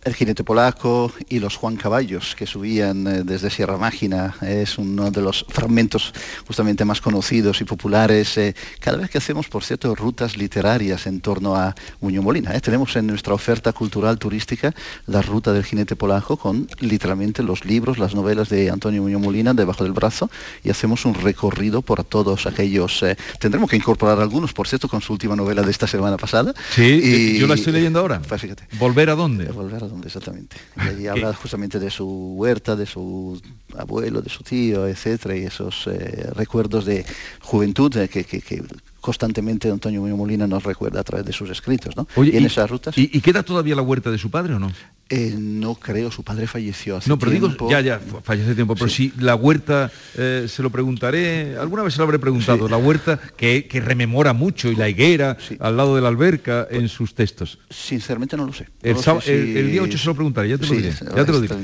el jinete polaco y los Juan Caballos que subían eh, desde Sierra Mágina. Es uno de los fragmentos justamente más conocidos y populares. Eh, cada vez que hacemos, por cierto, rutas literarias en torno a Muñoz Molina. ¿eh? Tenemos en nuestra oferta cultural turística la ruta del jinete polaco con literalmente los libros, las novelas de Antonio Muñoz Molina debajo del brazo y hacemos un recorrido por todos aquellos. tendremos que incorporar algunos, por cierto, con su última novela de esta semana pasada. Sí, y, yo la estoy leyendo ahora. Pues fíjate. ¿Volver a dónde? Volver a dónde exactamente. Y habla justamente de su huerta, de su abuelo, de su tío, etcétera, y esos eh, recuerdos de juventud eh, que, constantemente Antonio Muñoz Molina nos recuerda a través de sus escritos, ¿no? y en esas rutas. ¿y, queda todavía la huerta de su padre o no? Eh, no creo, su padre falleció hace No, pero tiempo. digo, ya, ya, falleció hace tiempo, pero si la huerta, eh, se lo preguntaré, alguna vez se lo habré preguntado, la huerta que, que, rememora mucho y la higuera al lado de la alberca en sus textos. Sinceramente no lo sé. el, no lo sé el, el, día 8 se lo preguntaré, ya te lo diré. Ya te lo diré.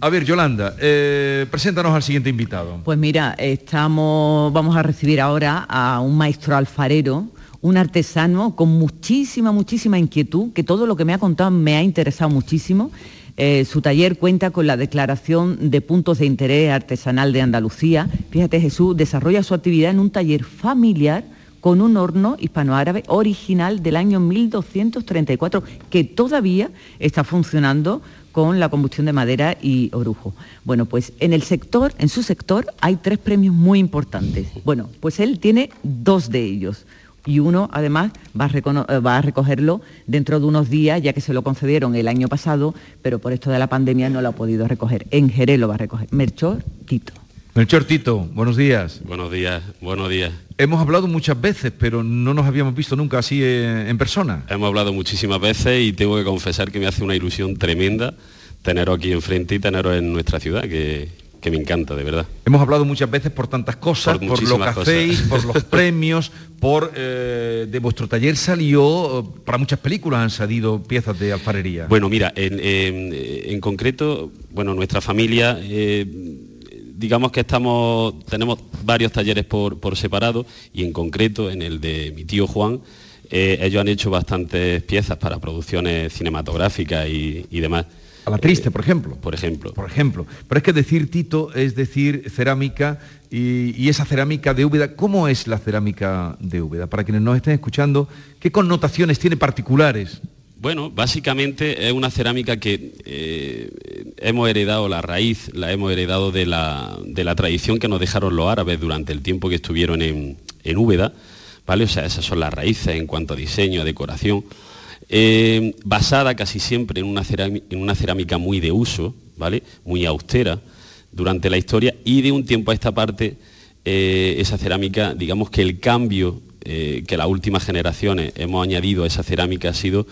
A ver, Yolanda, eh, preséntanos al siguiente invitado. Pues mira, estamos, vamos a recibir ahora a un maestro alfarero, un artesano con muchísima, muchísima inquietud, que todo lo que me ha contado me ha interesado muchísimo. Eh, su taller cuenta con la declaración de puntos de interés artesanal de Andalucía. Fíjate, Jesús desarrolla su actividad en un taller familiar con un horno hispanoárabe original del año 1234, que todavía está funcionando con la combustión de madera y orujo. Bueno, pues en el sector, en su sector, hay tres premios muy importantes. Bueno, pues él tiene dos de ellos y uno además va a, va a, recogerlo dentro de unos días, ya que se lo concedieron el año pasado, pero por esto de la pandemia no lo ha podido recoger. En Jerez lo va a recoger. Melchor Tito. Melchor Tito, buenos días. Buenos días, buenos días. Hemos hablado muchas veces, pero no nos habíamos visto nunca así en, en persona. Hemos hablado muchísimas veces y tengo que confesar que me hace una ilusión tremenda teneros aquí enfrente y teneros en nuestra ciudad, que, que me encanta, de verdad. Hemos hablado muchas veces por tantas cosas, por, por lo que hacéis, por los premios, por eh, de vuestro taller salió, para muchas películas han salido piezas de alfarería. Bueno, mira, en, en, en concreto, bueno, nuestra familia, eh, digamos que estamos, tenemos varios talleres por, por, separado y en concreto en el de mi tío Juan, eh, ellos han hecho bastantes piezas para producciones cinematográficas y, y demás. A la triste, por ejemplo. Por ejemplo. Por ejemplo. Pero es que decir Tito es decir cerámica y, y, esa cerámica de Úbeda, ¿cómo es la cerámica de Úbeda? Para quienes nos estén escuchando, ¿qué connotaciones tiene particulares? Bueno, básicamente es una cerámica que eh, hemos heredado, la raíz la hemos heredado de la, de la, tradición que nos dejaron los árabes durante el tiempo que estuvieron en, en Úbeda, ¿vale? O sea, esas son las raíces en cuanto a diseño, a decoración. Eh, basada casi siempre en una, cerámica, muy de uso, ¿vale? muy austera durante la historia y de un tiempo a esta parte eh, esa cerámica, digamos que el cambio eh, que las últimas generaciones hemos añadido a esa cerámica ha sido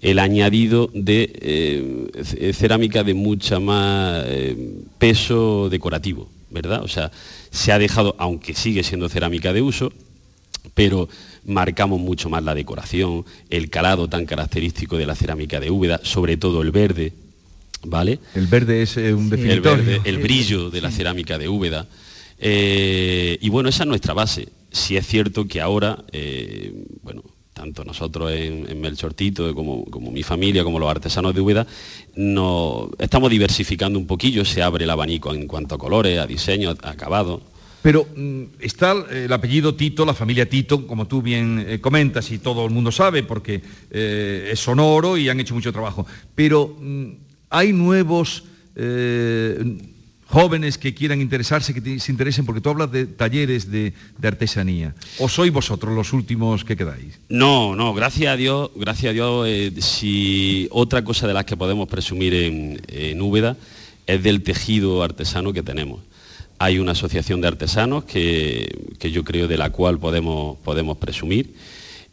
el añadido de cerámica de mucha más peso decorativo, ¿verdad? O sea, se ha dejado, aunque sigue siendo cerámica de uso, pero marcamos mucho más la decoración, el calado tan característico de la cerámica de Úbeda, sobre todo el verde, ¿vale? El verde es eh, un definitorio. El verde, el brillo de la cerámica de Úbeda. Eh, y bueno, esa es nuestra base. Si es cierto que ahora, eh, bueno, tanto nosotros en, en Melchortito como, como, mi familia, como los artesanos de Úbeda, no, estamos diversificando un poquillo, se abre el abanico en cuanto a colores, a diseño, a acabado. Pero mm, está el apellido Tito, la familia Tito, como tú bien eh, comentas y todo el mundo sabe, porque eh, es sonoro y han hecho mucho trabajo. Pero mm, hay nuevos eh, jóvenes que quieran interesarse, que se interesen, porque tú hablas de talleres de, artesanía. ¿O sois vosotros los últimos que quedáis? No, no, gracias a Dios, gracias a Dios, eh, si otra cosa de las que podemos presumir en, en Úbeda es del tejido artesano que tenemos hay una asociación de artesanos que, que, yo creo de la cual podemos, podemos presumir,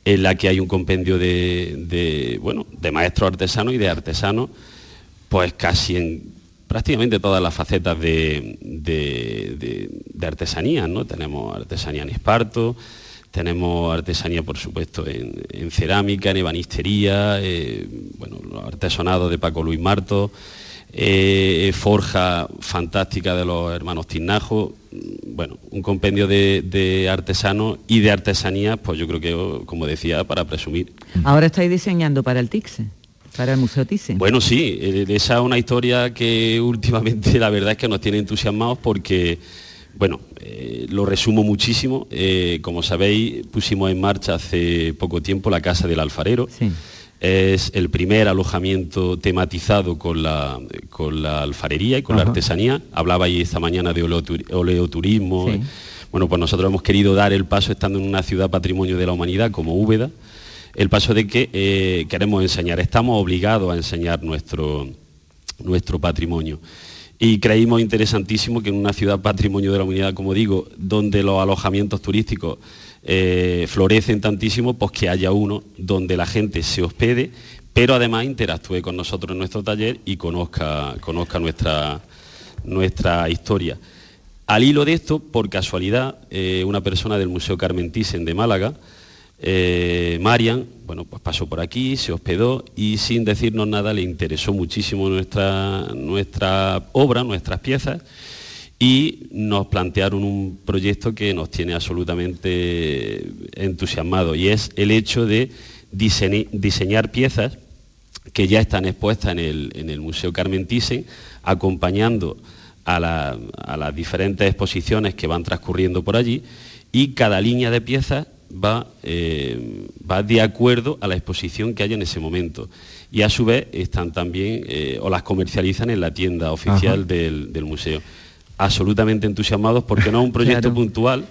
en la que hay un compendio de, bueno, de maestros artesanos y de artesanos, pues casi en prácticamente todas las facetas de, de, artesanía, ¿no? Tenemos artesanía en esparto, tenemos artesanía, por supuesto, en, en cerámica, en ebanistería, eh, bueno, los artesonados de Paco Luis Marto, eh, forja fantástica de los hermanos Tinajo, bueno, un compendio de, de, artesanos y de artesanías, pues yo creo que, como decía, para presumir. Ahora estáis diseñando para el TICSE. Para el Museo Thyssen. Bueno, sí, eh, esa es una historia que últimamente la verdad es que nos tiene entusiasmados porque, bueno, eh, lo resumo muchísimo. Eh, como sabéis, pusimos en marcha hace poco tiempo la Casa del Alfarero. Sí es el primer alojamiento tematizado con la, con la alfarería y con Ajá. la artesanía. Hablaba ahí esta mañana de oleoturismo. Sí. Bueno, pues nosotros hemos querido dar el paso, estando en una ciudad patrimonio de la humanidad como Úbeda, el paso de que eh, queremos enseñar, estamos obligados a enseñar nuestro, nuestro patrimonio. Y creímos interesantísimo que en una ciudad patrimonio de la humanidad, como digo, donde los alojamientos turísticos eh, florecen tantísimo, pues que haya uno donde la gente se hospede, pero además interactúe con nosotros en nuestro taller y conozca, conozca nuestra, nuestra historia. Al hilo de esto, por casualidad, eh, una persona del Museo Carmen Thyssen de Málaga, eh, Marian, bueno, pues pasó por aquí, se hospedó y sin decirnos nada le interesó muchísimo nuestra, nuestra obra, nuestras piezas y nos plantearon un proyecto que nos tiene absolutamente entusiasmados y es el hecho de diseñar piezas que ya están expuestas en el, Museo Carmen Thyssen, acompañando a, las diferentes exposiciones que van transcurriendo por allí y cada línea de piezas va, eh, va de acuerdo a la exposición que hay en ese momento. Y a su vez están también, eh, o las comercializan en la tienda oficial del, museo. Absolutamente entusiasmados porque no es un proyecto puntual,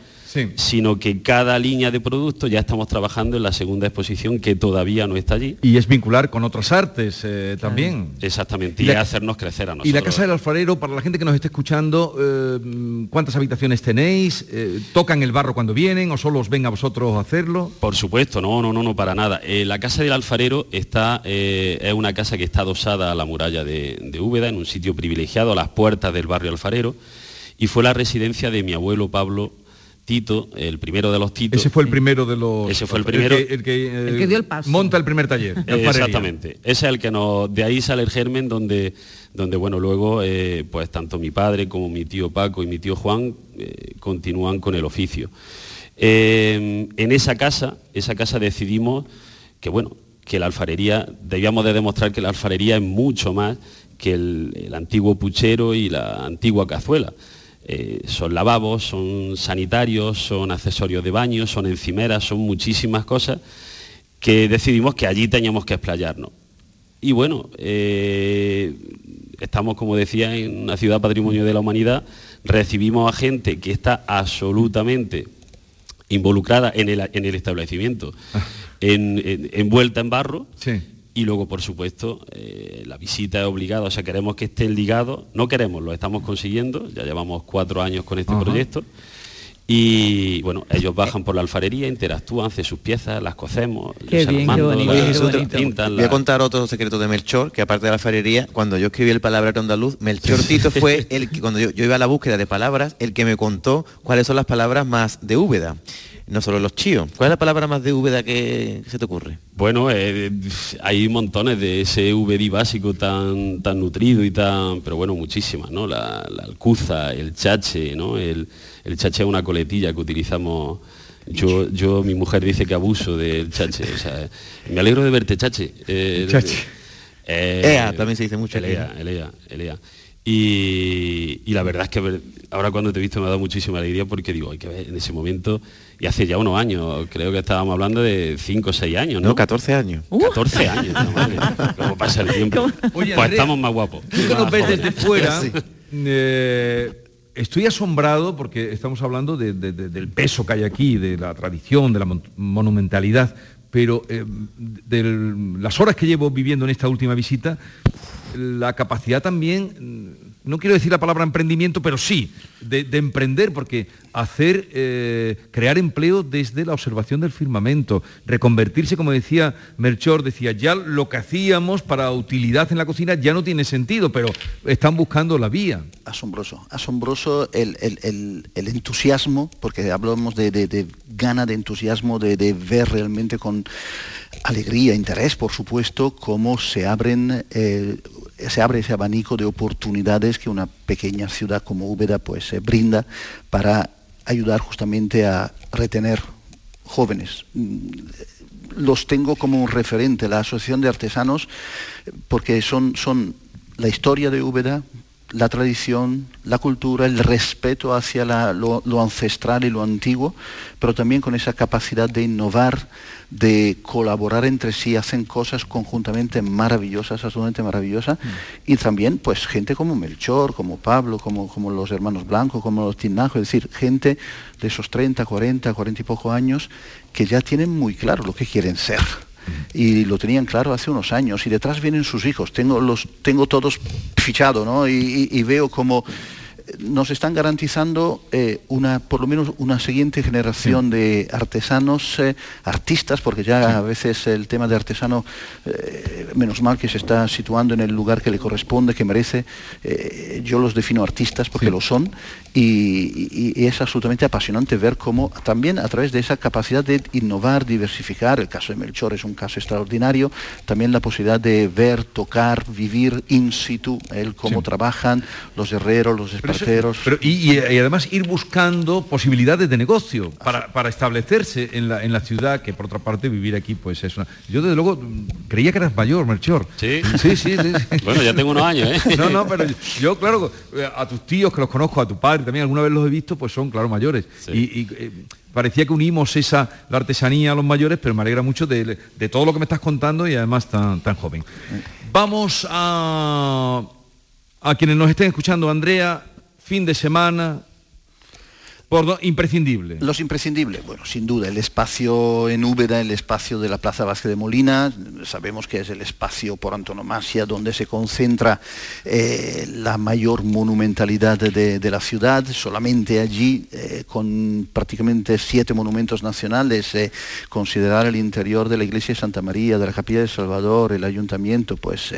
sino que cada línea de producto ya estamos trabajando en la segunda exposición que todavía no está allí. Y es vincular con otras artes eh, también. Exactamente, y, hacernos crecer a nosotros. Y la Casa del Alfarero, para la gente que nos esté escuchando, eh, ¿cuántas habitaciones tenéis? Eh, ¿Tocan el barro cuando vienen o solo os ven a vosotros a hacerlo? Por supuesto, no, no, no, no, para nada. la Casa del Alfarero está, es una casa que está adosada a la muralla de, de Úbeda, en un sitio privilegiado, a las puertas del barrio Alfarero, y fue la residencia de mi abuelo Pablo Tito, el primero de los Titos. Ese fue el primero de los. Ese fue el primero. El que, eh, dio el paso. Monta el primer taller. Exactamente. Ese es el que nos. De ahí sale el germen donde, donde bueno, luego, eh, pues tanto mi padre como mi tío Paco y mi tío Juan eh, continúan con el oficio. en esa casa, esa casa decidimos que bueno, que la alfarería, debíamos de demostrar que la alfarería es mucho más que el antiguo puchero y la antigua cazuela eh, son lavabos, son sanitarios, son accesorios de baño, son encimeras, son muchísimas cosas que decidimos que allí teníamos que explayarnos. Y bueno, eh, estamos, como decía, en una ciudad patrimonio de la humanidad, recibimos a gente que está absolutamente involucrada en el, establecimiento, ah. envuelta en barro, y luego, por supuesto, eh, la visita es obligada, o sea, queremos que estén ligados, no queremos, lo estamos consiguiendo, ya llevamos cuatro años con este proyecto, y bueno, ellos bajan por la alfarería, interactúan, hacen sus piezas, las cocemos, qué bien, Voy a contar otro secreto de Melchor, que aparte de la alfarería, cuando yo escribí el palabra andaluz, Melchor Tito fue el que cuando yo, yo, iba a la búsqueda de palabras, el que me contó cuáles son las palabras más de Úbeda no solo los chíos. ¿Cuál es la palabra más de Úbeda que se te ocurre? Bueno, eh, hay montones de ese VD básico tan, tan nutrido y tan, pero bueno, muchísimas, ¿no? La, alcuza, el chache, ¿no? El, chache es una coletilla que utilizamos. Yo, yo, mi mujer dice que abuso del chache. O sea, me alegro de verte, chache. Eh, chache. Eh, Ea, también se dice mucho. Elea, elea, elea. Y, y, la verdad es que ahora cuando te he visto me ha dado muchísima alegría porque digo, hay que ver en ese momento y hace ya unos años, creo que estábamos hablando de 5 o 6 años, ¿no? No, 14 años. 14 años, ¿Cómo pasa el tiempo? pues estamos más guapos. Tú que nos ves desde fuera, eh, estoy asombrado porque estamos hablando del peso que hay aquí, de la tradición, de la monumentalidad, pero eh, de las horas que llevo viviendo en esta última visita, la capacidad también no quiero decir la palabra emprendimiento, pero sí, de, emprender, porque hacer, eh, crear empleo desde la observación del firmamento, reconvertirse, como decía Melchor, decía, ya lo que hacíamos para utilidad en la cocina ya no tiene sentido, pero están buscando la vía. Asombroso, asombroso el, entusiasmo, porque hablamos de, gana de entusiasmo, de, ver realmente con alegría, interés, por supuesto, cómo se abren eh, se abre ese abanico de oportunidades que una pequeña ciudad como Úbeda pues eh, brinda para ayudar justamente a retener jóvenes. Mm, los tengo como un referente, la Asociación de Artesanos, porque son, son la historia de Úbeda, la tradición, la cultura, el respeto hacia lo, ancestral y lo antiguo, pero también con esa capacidad de innovar, de colaborar entre sí, hacen cosas conjuntamente maravillosas, absolutamente maravillosas, mm. y también pues gente como Melchor, como Pablo, como, como los hermanos Blancos, como los Tinajos, es decir, gente de esos 30, 40, 40 y poco años que ya tienen muy claro lo que quieren ser y lo tenían claro hace unos años y detrás vienen sus hijos, tengo, los, tengo todos fichados ¿no? y, veo como nos están garantizando eh, una, por lo menos una siguiente generación de artesanos, eh, artistas, porque ya a veces el tema de artesano, menos mal que se está situando en el lugar que le corresponde, que merece. yo los defino artistas porque lo son y, es absolutamente apasionante ver cómo también a través de esa capacidad de innovar, diversificar, el caso de Melchor es un caso extraordinario, también la posibilidad de ver, tocar, vivir in situ, el cómo trabajan los herreros, los esparteros. y, además ir buscando posibilidades de negocio para, establecerse en la, en la, ciudad, que por otra parte vivir aquí pues es una... Yo desde luego creía que eras mayor, Melchor. Sí, sí, sí. bueno, ya tengo unos años, ¿eh? No, no, pero yo, claro, a tus tíos que los conozco, a tu padre, también alguna vez los he visto, pues son, claro, mayores. Y, eh, parecía que unimos esa, la artesanía a los mayores, pero me alegra mucho de, todo lo que me estás contando y además tan, tan joven. Vamos a, a quienes nos estén escuchando, Andrea, fin de semana, por imprescindible. Los imprescindibles, bueno, sin duda, el espacio en Úbeda, el espacio de la Plaza Vázquez de Molina, sabemos que es el espacio por antonomasia donde se concentra eh, la mayor monumentalidad de, la ciudad, solamente allí, eh, con prácticamente siete monumentos nacionales, eh, considerar el interior de la iglesia de Santa María, de la Capilla de Salvador, el ayuntamiento, pues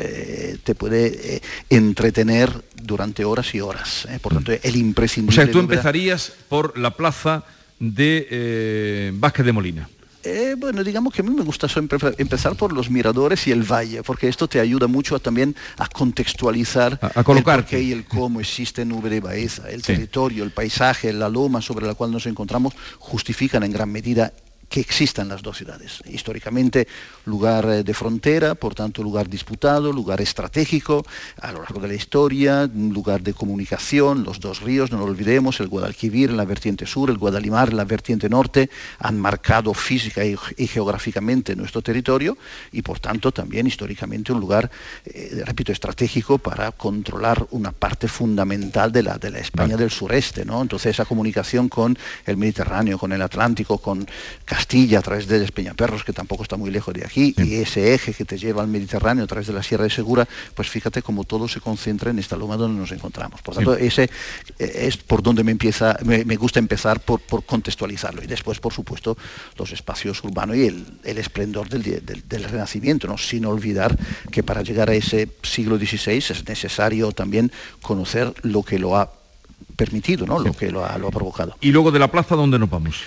te puede entretener durante horas y horas. Por tanto, el imprescindible... O sea, tú empezarías por la plaza de eh, Vázquez de Molina. Eh, bueno, digamos que a mí me gusta empezar por los miradores y el valle, porque esto te ayuda mucho también a contextualizar a, colocar el qué y el cómo existe Nube de Baeza. El territorio, el paisaje, la loma sobre la cual nos encontramos justifican en gran medida que existan las dos ciudades. Históricamente lugar eh, de frontera, por tanto lugar disputado, lugar estratégico a lo largo de la historia, lugar de comunicación, los dos ríos, no lo olvidemos, el Guadalquivir en la vertiente sur, el Guadalimar en la vertiente norte, han marcado física y, geográficamente nuestro territorio y por tanto también históricamente un lugar, eh, repito, estratégico para controlar una parte fundamental de la, de la España del sureste. ¿no? Entonces esa comunicación con el Mediterráneo, con el Atlántico, con Castilla a través de Peñaperros, que tampoco está muy lejos de aquí, y ese eje que te lleva al Mediterráneo a través de la Sierra de Segura, pues fíjate cómo todo se concentra en esta loma donde nos encontramos. Por tanto, ese eh, es por donde me empieza, me, gusta empezar por, contextualizarlo. Y después, por supuesto, los espacios urbanos y el, esplendor del, Renacimiento, ¿no? sin olvidar que para llegar a ese siglo XVI es necesario también conocer lo que lo ha permitido, ¿no? lo que lo ha, lo ha, provocado. Y luego de la plaza, ¿dónde nos vamos?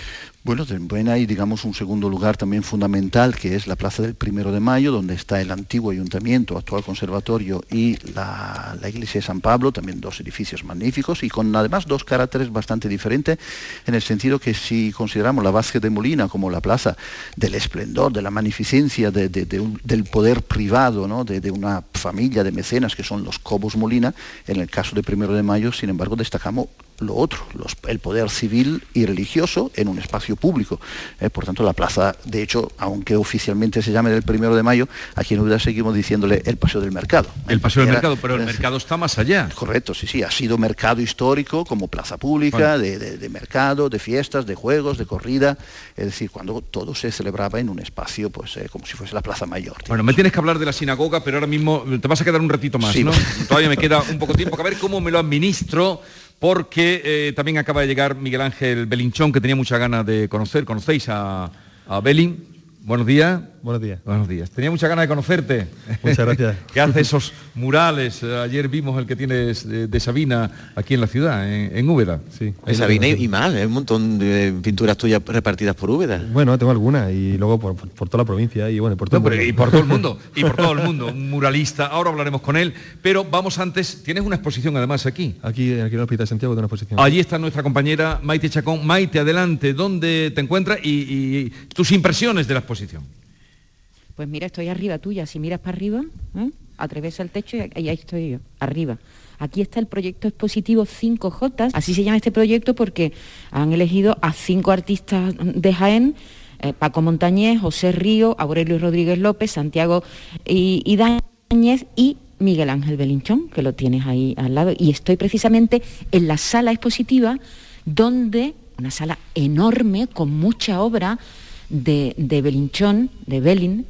Bueno, también hay, digamos, un segundo lugar también fundamental, que es la Plaza del Primero de Mayo, donde está el antiguo ayuntamiento, actual conservatorio, y la, iglesia de San Pablo, también dos edificios magníficos, y con además dos caracteres bastante diferentes, en el sentido que si consideramos la Vázquez de Molina como la plaza del esplendor, de la magnificencia del poder privado, ¿no? de, una familia de mecenas que son los Cobos Molina, en el caso de Primero de Mayo, sin embargo, destacamos lo otro, el poder civil y religioso en un espacio público. Eh, por tanto, la plaza, de hecho, aunque oficialmente se llame del primero de mayo, aquí en Udá seguimos diciéndole el Paseo del Mercado. El Paseo del Mercado, pero el mercado está más allá. Correcto, sí, sí, ha sido mercado histórico como plaza pública, de, mercado, de fiestas, de juegos, de corrida, es decir, cuando todo se celebraba en un espacio, pues eh, como si fuese la Plaza Mayor. Bueno, me tienes que hablar de la sinagoga, pero ahora mismo te vas a quedar un ratito más, ¿no? Todavía me queda un poco tiempo, que a ver cómo me lo administro porque eh, también acaba de llegar Miguel Ángel Belinchón, que tenía mucha ganas de conocer. ¿Conocéis a, a Belin? Buenos días. Buenos días. Buenos días. Tenía mucha ganas de conocerte. Muchas gracias. que hace esos murales. Ayer vimos el que tienes de, Sabina aquí en la ciudad, en, Úbeda. Sí. Sabina y, más, un montón de pinturas tuyas repartidas por Úbeda. Bueno, tengo algunas y luego por, toda la provincia y bueno, por todo, el mundo. y por todo el mundo. Y por todo el mundo. Un muralista. Ahora hablaremos con él. Pero vamos antes, tienes una exposición además aquí. Aquí, aquí en el Hospital de Santiago de una exposición. Allí está nuestra compañera Maite Chacón. Maite, adelante, ¿dónde te encuentras y tus impresiones de la exposición? Pues mira, estoy arriba tuya. Si miras para arriba, ¿eh? atraviesa el techo y ahí estoy yo, arriba. Aquí está el proyecto expositivo 5J. Así se llama este proyecto porque han elegido a cinco artistas de Jaén. Eh, Paco Montañez, José Río, Aurelio Rodríguez López, Santiago y, y Dáñez y Miguel Ángel Belinchón, que lo tienes ahí al lado. Y estoy precisamente en la sala expositiva donde, una sala enorme con mucha obra de, de Belinchón, de Belin,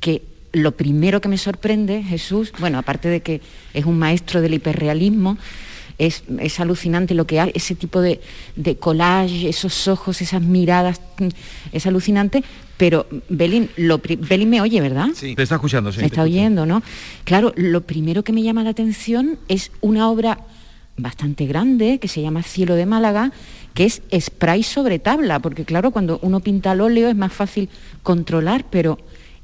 que lo primero que me sorprende, Jesús, bueno, aparte de que es un maestro del hiperrealismo, es, alucinante lo que hay, ese tipo de, collage, esos ojos, esas miradas, mm, es alucinante, pero Belín, lo, Belín me oye, ¿verdad? Sí, te está escuchando, sí. Me está oyendo, ¿no? Claro, lo primero que me llama la atención es una obra bastante grande que se llama Cielo de Málaga, que es spray sobre tabla, porque claro, cuando uno pinta al óleo es más fácil controlar, pero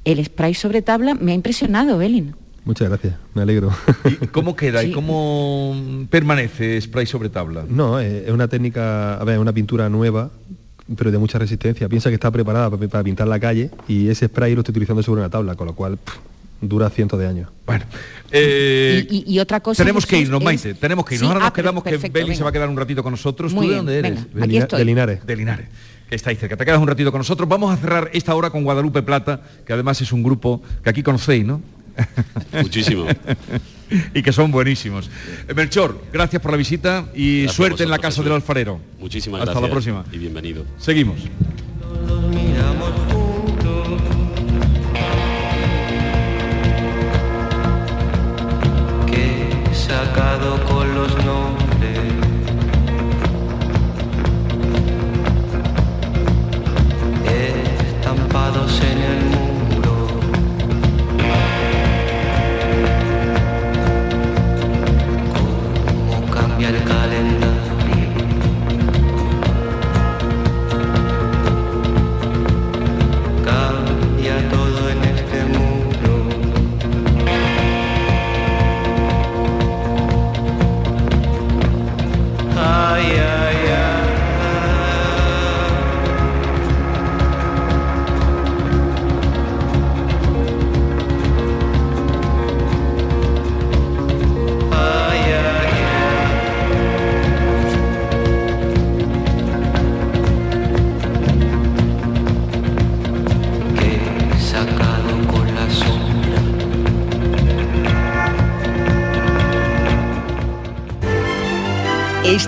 el spray sobre tabla me ha impresionado, Belin. Muchas gracias, me alegro. ¿Y ¿Cómo queda y cómo permanece spray sobre tabla? No, es una técnica, a ver, una pintura nueva, pero de mucha resistencia. Piensa que está preparada para, pintar la calle y ese spray lo estoy utilizando sobre una tabla, con lo cual dura cientos de años. Bueno. Eh, y, otra cosa. Tenemos que irnos, Maite, tenemos que irnos. Ahora nos ah, quedamos que Beli se va a quedar un ratito con nosotros. ¿Tú de dónde eres? de, Linares. De Linares. Que está ahí cerca. Te quedas un ratito con nosotros. Vamos a cerrar esta hora con Guadalupe Plata, que además es un grupo que aquí conocéis, ¿no? Muchísimo. y que son buenísimos. Eh, Melchor, gracias por la visita y suerte en la casa del alfarero. Muchísimas gracias. Hasta la próxima. Y bienvenido. Seguimos.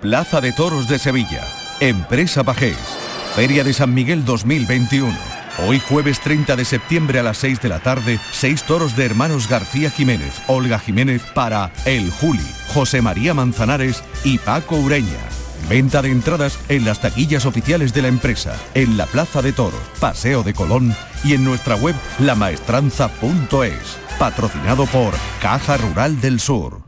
Plaza de Toros de Sevilla. Empresa Pajés. Feria de San Miguel 2021. Hoy jueves 30 de septiembre a las 6 de la tarde, seis toros de hermanos García Jiménez, Olga Jiménez para El Juli, José María Manzanares y Paco Ureña. Venta de entradas en las taquillas oficiales de la empresa, en la Plaza de Toros, Paseo de Colón y en nuestra web lamaestranza.es. Patrocinado por Caja Rural del Sur.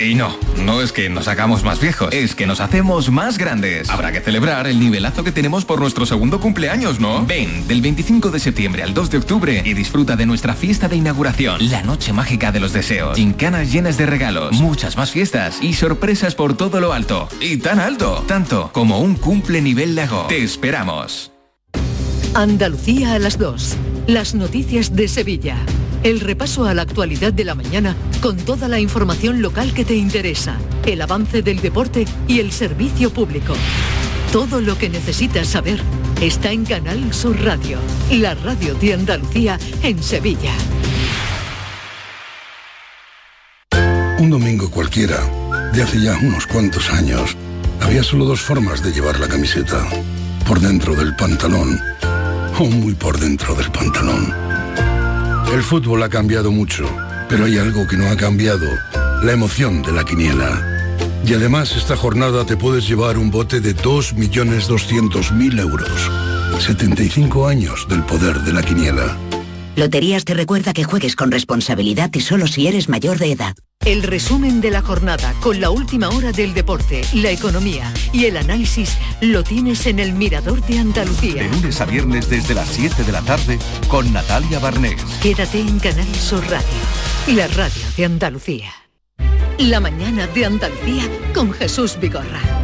Y no, no es que nos hagamos más viejos, es que nos hacemos más grandes. Habrá que celebrar el nivelazo que tenemos por nuestro segundo cumpleaños, ¿no? Ven, del 25 de septiembre al 2 de octubre y disfruta de nuestra fiesta de inauguración, la noche mágica de los deseos, gincanas llenas de regalos, muchas más fiestas y sorpresas por todo lo alto. Y tan alto, tanto como un cumple nivel lago. Te esperamos. Andalucía a las 2. Las noticias de Sevilla. El repaso a la actualidad de la mañana con toda la información local que te interesa, el avance del deporte y el servicio público. Todo lo que necesitas saber está en Canal Sur Radio, la radio de Andalucía en Sevilla. Un domingo cualquiera, de hace ya unos cuantos años, había solo dos formas de llevar la camiseta. Por dentro del pantalón muy por dentro del pantalón. El fútbol ha cambiado mucho, pero hay algo que no ha cambiado, la emoción de la quiniela. Y además esta jornada te puedes llevar un bote de 2.200.000 euros. 75 años del poder de la quiniela. Loterías te recuerda que juegues con responsabilidad y solo si eres mayor de edad. El resumen de la jornada con la última hora del deporte, la economía y el análisis lo tienes en el Mirador de Andalucía. De lunes a viernes desde las 7 de la tarde con Natalia Barnés. Quédate en Canal Sur Radio, la radio de Andalucía. La mañana de Andalucía con Jesús Vigorra.